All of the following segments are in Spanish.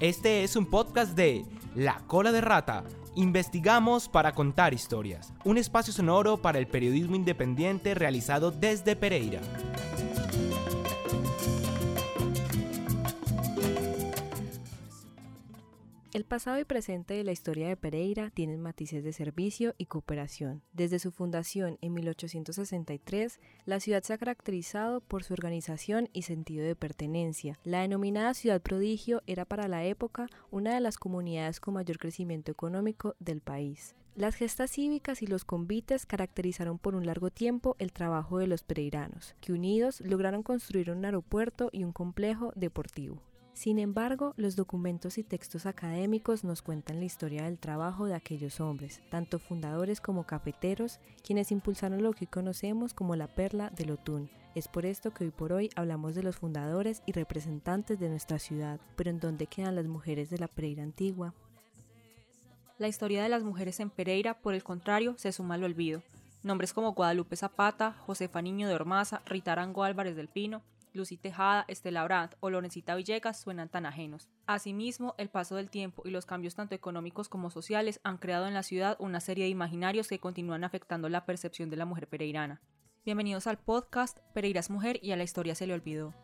Este es un podcast de La Cola de Rata. Investigamos para contar historias. Un espacio sonoro para el periodismo independiente realizado desde Pereira. El pasado y presente de la historia de Pereira tienen matices de servicio y cooperación. Desde su fundación en 1863, la ciudad se ha caracterizado por su organización y sentido de pertenencia. La denominada ciudad prodigio era para la época una de las comunidades con mayor crecimiento económico del país. Las gestas cívicas y los convites caracterizaron por un largo tiempo el trabajo de los pereiranos, que unidos lograron construir un aeropuerto y un complejo deportivo. Sin embargo, los documentos y textos académicos nos cuentan la historia del trabajo de aquellos hombres, tanto fundadores como cafeteros, quienes impulsaron lo que conocemos como la perla del Otún. Es por esto que hoy por hoy hablamos de los fundadores y representantes de nuestra ciudad, pero ¿en dónde quedan las mujeres de la Pereira antigua? La historia de las mujeres en Pereira, por el contrario, se suma al olvido. Nombres como Guadalupe Zapata, Josefa Niño de Ormaza, Rita Arango Álvarez del Pino, Lucy Tejada, Estela Brandt o Lorencita Villegas suenan tan ajenos. Asimismo, el paso del tiempo y los cambios tanto económicos como sociales han creado en la ciudad una serie de imaginarios que continúan afectando la percepción de la mujer pereirana. Bienvenidos al podcast Pereira es mujer y a la historia se le olvidó.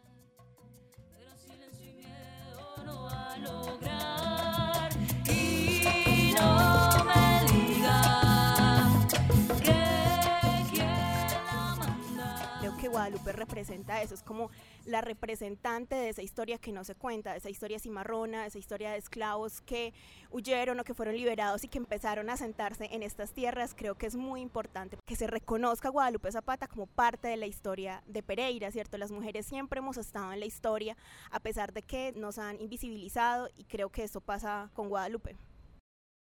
Guadalupe representa eso, es como la representante de esa historia que no se cuenta, de esa historia cimarrona, de esa historia de esclavos que huyeron o que fueron liberados y que empezaron a sentarse en estas tierras. Creo que es muy importante que se reconozca Guadalupe Zapata como parte de la historia de Pereira, ¿cierto? Las mujeres siempre hemos estado en la historia, a pesar de que nos han invisibilizado y creo que eso pasa con Guadalupe.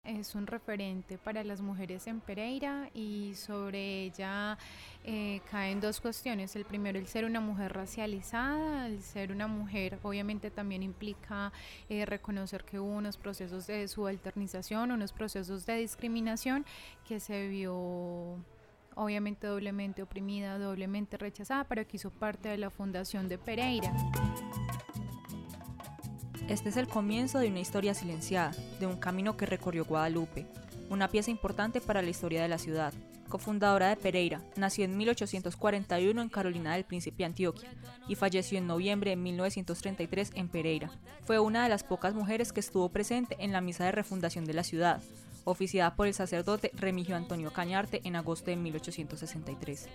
Es un referente para las mujeres en Pereira y sobre ella eh, caen dos cuestiones. El primero, el ser una mujer racializada, el ser una mujer obviamente también implica eh, reconocer que hubo unos procesos de subalternización, unos procesos de discriminación que se vio obviamente doblemente oprimida, doblemente rechazada, pero que hizo parte de la fundación de Pereira. Este es el comienzo de una historia silenciada, de un camino que recorrió Guadalupe, una pieza importante para la historia de la ciudad. Cofundadora de Pereira, nació en 1841 en Carolina del Príncipe Antioquia y falleció en noviembre de 1933 en Pereira. Fue una de las pocas mujeres que estuvo presente en la misa de refundación de la ciudad, oficiada por el sacerdote Remigio Antonio Cañarte en agosto de 1863.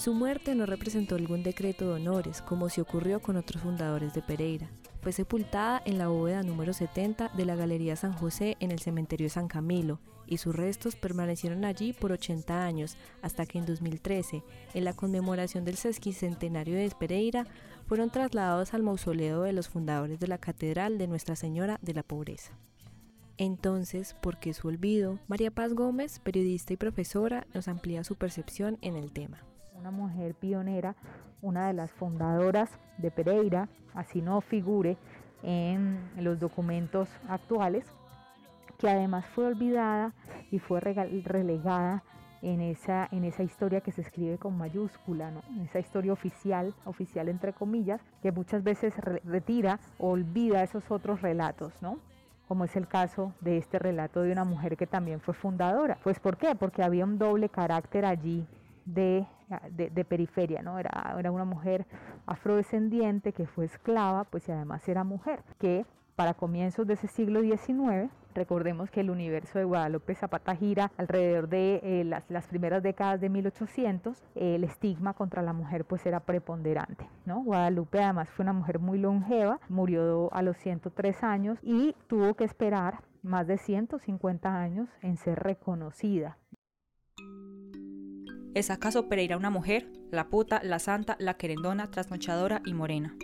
Su muerte no representó algún decreto de honores, como se ocurrió con otros fundadores de Pereira. Fue sepultada en la bóveda número 70 de la Galería San José en el cementerio San Camilo, y sus restos permanecieron allí por 80 años, hasta que en 2013, en la conmemoración del sesquicentenario de Pereira, fueron trasladados al mausoleo de los fundadores de la Catedral de Nuestra Señora de la Pobreza. Entonces, ¿por qué su olvido? María Paz Gómez, periodista y profesora, nos amplía su percepción en el tema una mujer pionera, una de las fundadoras de Pereira, así no figure en los documentos actuales, que además fue olvidada y fue relegada en esa, en esa historia que se escribe con mayúscula, ¿no? en esa historia oficial, oficial entre comillas, que muchas veces retira olvida esos otros relatos, ¿no? como es el caso de este relato de una mujer que también fue fundadora. Pues ¿por qué? Porque había un doble carácter allí de, periferia, ¿no? Era, era una mujer afrodescendiente que fue esclava, pues y además era mujer, que para comienzos de ese siglo XIX, recordemos que el universo de Guadalupe Zapata gira alrededor de eh, las, primeras décadas de 1800, el estigma contra la mujer pues era preponderante, ¿no? Guadalupe además fue una mujer muy longeva, murió a los 103 años y tuvo que esperar más de 150 años en ser reconocida. ¿Es acaso Pereira una mujer? La puta, la santa, la querendona, trasnochadora y morena.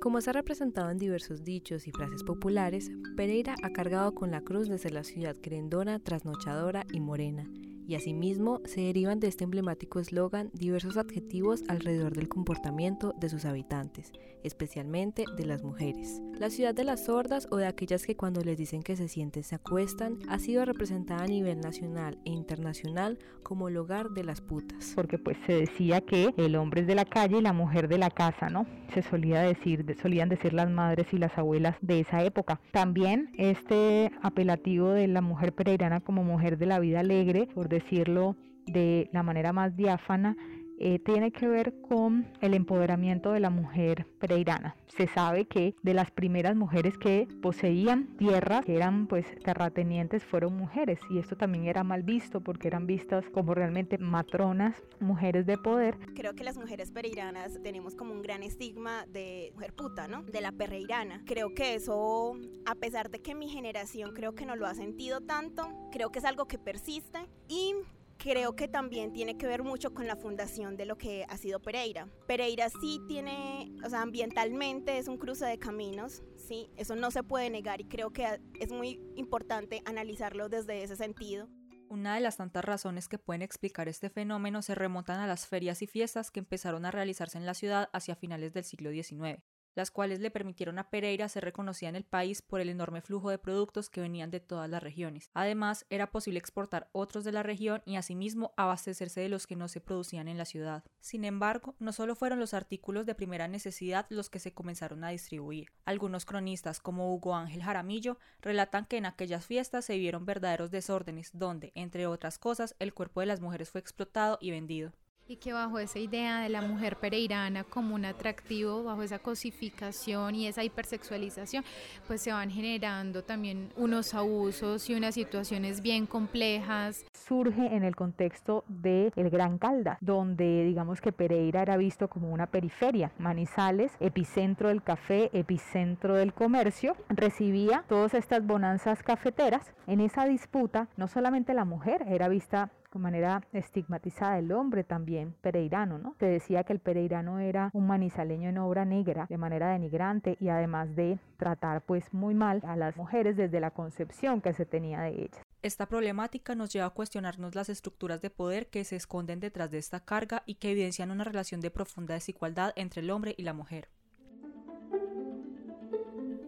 Como se ha representado en diversos dichos y frases populares, Pereira ha cargado con la cruz de ser la ciudad querendona, trasnochadora y morena. Y asimismo se derivan de este emblemático eslogan diversos adjetivos alrededor del comportamiento de sus habitantes, especialmente de las mujeres. La ciudad de las sordas o de aquellas que cuando les dicen que se sienten se acuestan ha sido representada a nivel nacional e internacional como el hogar de las putas. Porque pues se decía que el hombre es de la calle y la mujer de la casa, ¿no? Se solía decir, solían decir las madres y las abuelas de esa época. También este apelativo de la mujer pereirana como mujer de la vida alegre, por decirlo de la manera más diáfana, eh, tiene que ver con el empoderamiento de la mujer pereirana. Se sabe que de las primeras mujeres que poseían tierra, que eran pues terratenientes, fueron mujeres y esto también era mal visto porque eran vistas como realmente matronas, mujeres de poder. Creo que las mujeres pereiranas tenemos como un gran estigma de mujer puta, ¿no? De la pereirana. Creo que eso, a pesar de que mi generación creo que no lo ha sentido tanto, creo que es algo que persiste y creo que también tiene que ver mucho con la fundación de lo que ha sido Pereira. Pereira sí tiene, o sea, ambientalmente es un cruce de caminos, sí, eso no se puede negar y creo que es muy importante analizarlo desde ese sentido. Una de las tantas razones que pueden explicar este fenómeno se remontan a las ferias y fiestas que empezaron a realizarse en la ciudad hacia finales del siglo XIX las cuales le permitieron a Pereira ser reconocida en el país por el enorme flujo de productos que venían de todas las regiones. Además, era posible exportar otros de la región y asimismo abastecerse de los que no se producían en la ciudad. Sin embargo, no solo fueron los artículos de primera necesidad los que se comenzaron a distribuir. Algunos cronistas, como Hugo Ángel Jaramillo, relatan que en aquellas fiestas se vieron verdaderos desórdenes donde, entre otras cosas, el cuerpo de las mujeres fue explotado y vendido y que bajo esa idea de la mujer pereirana como un atractivo, bajo esa cosificación y esa hipersexualización, pues se van generando también unos abusos y unas situaciones bien complejas. Surge en el contexto de el Gran Calda, donde digamos que Pereira era visto como una periferia, Manizales, epicentro del café, epicentro del comercio, recibía todas estas bonanzas cafeteras. En esa disputa, no solamente la mujer era vista de manera estigmatizada el hombre también pereirano, ¿no? Se decía que el pereirano era un manizaleño en obra negra de manera denigrante y además de tratar pues muy mal a las mujeres desde la concepción que se tenía de ellas. Esta problemática nos lleva a cuestionarnos las estructuras de poder que se esconden detrás de esta carga y que evidencian una relación de profunda desigualdad entre el hombre y la mujer.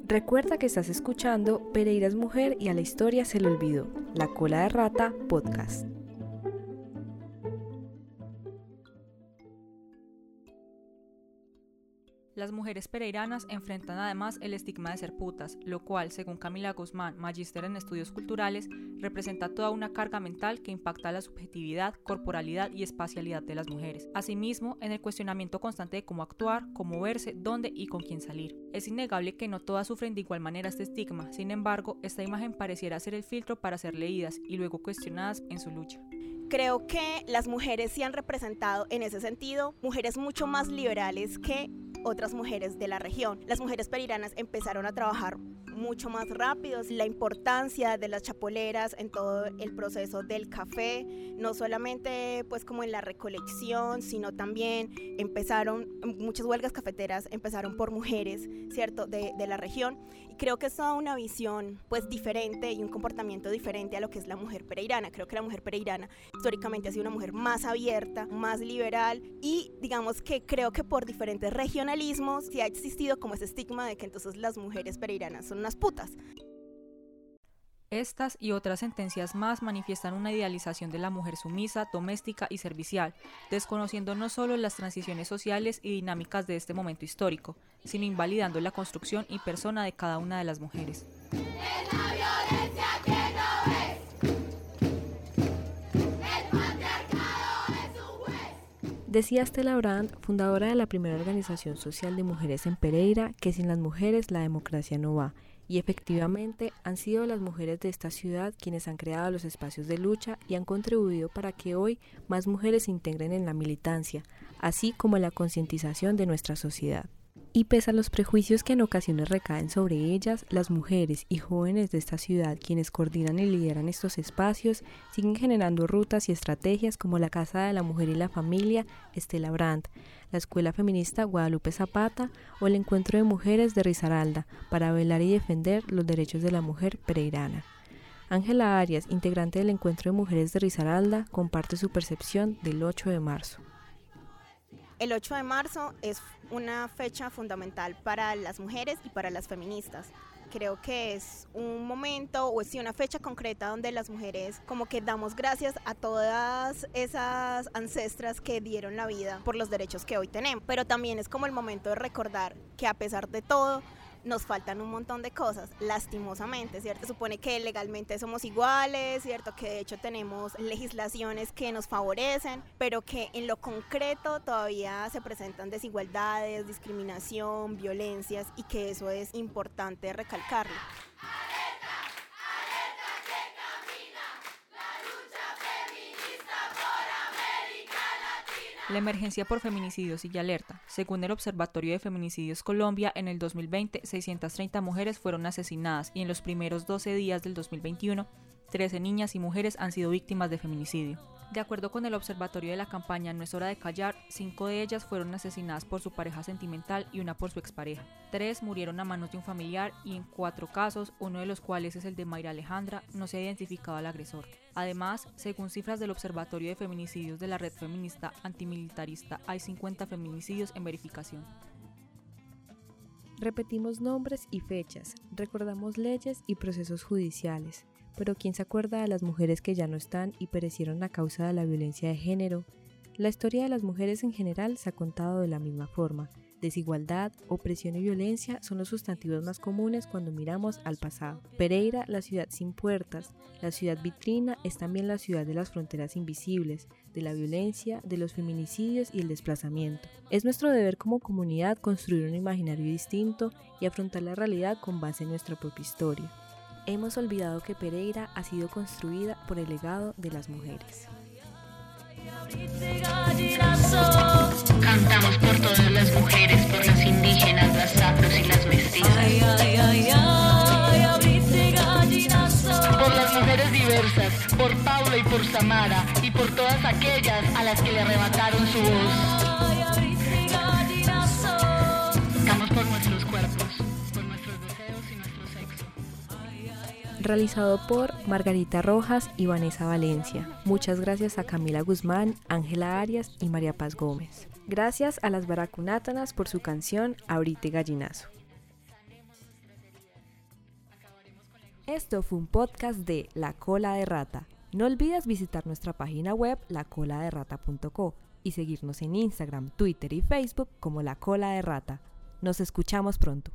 Recuerda que estás escuchando Pereira es mujer y a la historia se le olvidó. La cola de rata podcast. Las mujeres pereiranas enfrentan además el estigma de ser putas, lo cual, según Camila Guzmán, magíster en estudios culturales, representa toda una carga mental que impacta la subjetividad, corporalidad y espacialidad de las mujeres. Asimismo, en el cuestionamiento constante de cómo actuar, cómo verse, dónde y con quién salir. Es innegable que no todas sufren de igual manera este estigma, sin embargo, esta imagen pareciera ser el filtro para ser leídas y luego cuestionadas en su lucha creo que las mujeres sí han representado en ese sentido mujeres mucho más liberales que otras mujeres de la región. Las mujeres periranas empezaron a trabajar mucho más rápidos, la importancia de las chapoleras en todo el proceso del café, no solamente pues como en la recolección, sino también empezaron, muchas huelgas cafeteras empezaron por mujeres, ¿cierto?, de, de la región. Y creo que es toda una visión pues diferente y un comportamiento diferente a lo que es la mujer pereirana. Creo que la mujer pereirana históricamente ha sido una mujer más abierta, más liberal y digamos que creo que por diferentes regionalismos sí ha existido como ese estigma de que entonces las mujeres pereiranas son unas putas. Estas y otras sentencias más manifiestan una idealización de la mujer sumisa, doméstica y servicial, desconociendo no solo las transiciones sociales y dinámicas de este momento histórico, sino invalidando la construcción y persona de cada una de las mujeres. Decía Stella Brand, fundadora de la primera organización social de mujeres en Pereira, que sin las mujeres la democracia no va y efectivamente han sido las mujeres de esta ciudad quienes han creado los espacios de lucha y han contribuido para que hoy más mujeres se integren en la militancia, así como en la concientización de nuestra sociedad. Y pese a los prejuicios que en ocasiones recaen sobre ellas, las mujeres y jóvenes de esta ciudad quienes coordinan y lideran estos espacios siguen generando rutas y estrategias como la Casa de la Mujer y la Familia Estela Brandt, la Escuela Feminista Guadalupe Zapata o el Encuentro de Mujeres de Risaralda para velar y defender los derechos de la mujer pereirana. Ángela Arias, integrante del Encuentro de Mujeres de Risaralda, comparte su percepción del 8 de marzo. El 8 de marzo es una fecha fundamental para las mujeres y para las feministas. Creo que es un momento o es una fecha concreta donde las mujeres como que damos gracias a todas esas ancestras que dieron la vida por los derechos que hoy tenemos. Pero también es como el momento de recordar que a pesar de todo, nos faltan un montón de cosas, lastimosamente, ¿cierto? Supone que legalmente somos iguales, ¿cierto? Que de hecho tenemos legislaciones que nos favorecen, pero que en lo concreto todavía se presentan desigualdades, discriminación, violencias y que eso es importante recalcarlo. La emergencia por feminicidios sigue alerta. Según el Observatorio de Feminicidios Colombia, en el 2020, 630 mujeres fueron asesinadas y en los primeros 12 días del 2021, 13 niñas y mujeres han sido víctimas de feminicidio. De acuerdo con el observatorio de la campaña No es hora de callar, cinco de ellas fueron asesinadas por su pareja sentimental y una por su expareja. Tres murieron a manos de un familiar y en cuatro casos, uno de los cuales es el de Mayra Alejandra, no se ha identificado al agresor. Además, según cifras del Observatorio de Feminicidios de la Red Feminista Antimilitarista, hay 50 feminicidios en verificación. Repetimos nombres y fechas, recordamos leyes y procesos judiciales, pero ¿quién se acuerda de las mujeres que ya no están y perecieron a causa de la violencia de género? La historia de las mujeres en general se ha contado de la misma forma. Desigualdad, opresión y violencia son los sustantivos más comunes cuando miramos al pasado. Pereira, la ciudad sin puertas, la ciudad vitrina, es también la ciudad de las fronteras invisibles, de la violencia, de los feminicidios y el desplazamiento. Es nuestro deber como comunidad construir un imaginario distinto y afrontar la realidad con base en nuestra propia historia hemos olvidado que Pereira ha sido construida por el legado de las mujeres. Cantamos por todas las mujeres, por las indígenas, las afros y las mestizas. Por las mujeres diversas, por Paula y por Samara, y por todas aquellas a las que le arrebataron su voz. Realizado por Margarita Rojas y Vanessa Valencia. Muchas gracias a Camila Guzmán, Ángela Arias y María Paz Gómez. Gracias a las Baracunátanas por su canción Abrite Gallinazo. Esto fue un podcast de La Cola de Rata. No olvides visitar nuestra página web lacoladerrata.co y seguirnos en Instagram, Twitter y Facebook como La Cola de Rata. Nos escuchamos pronto.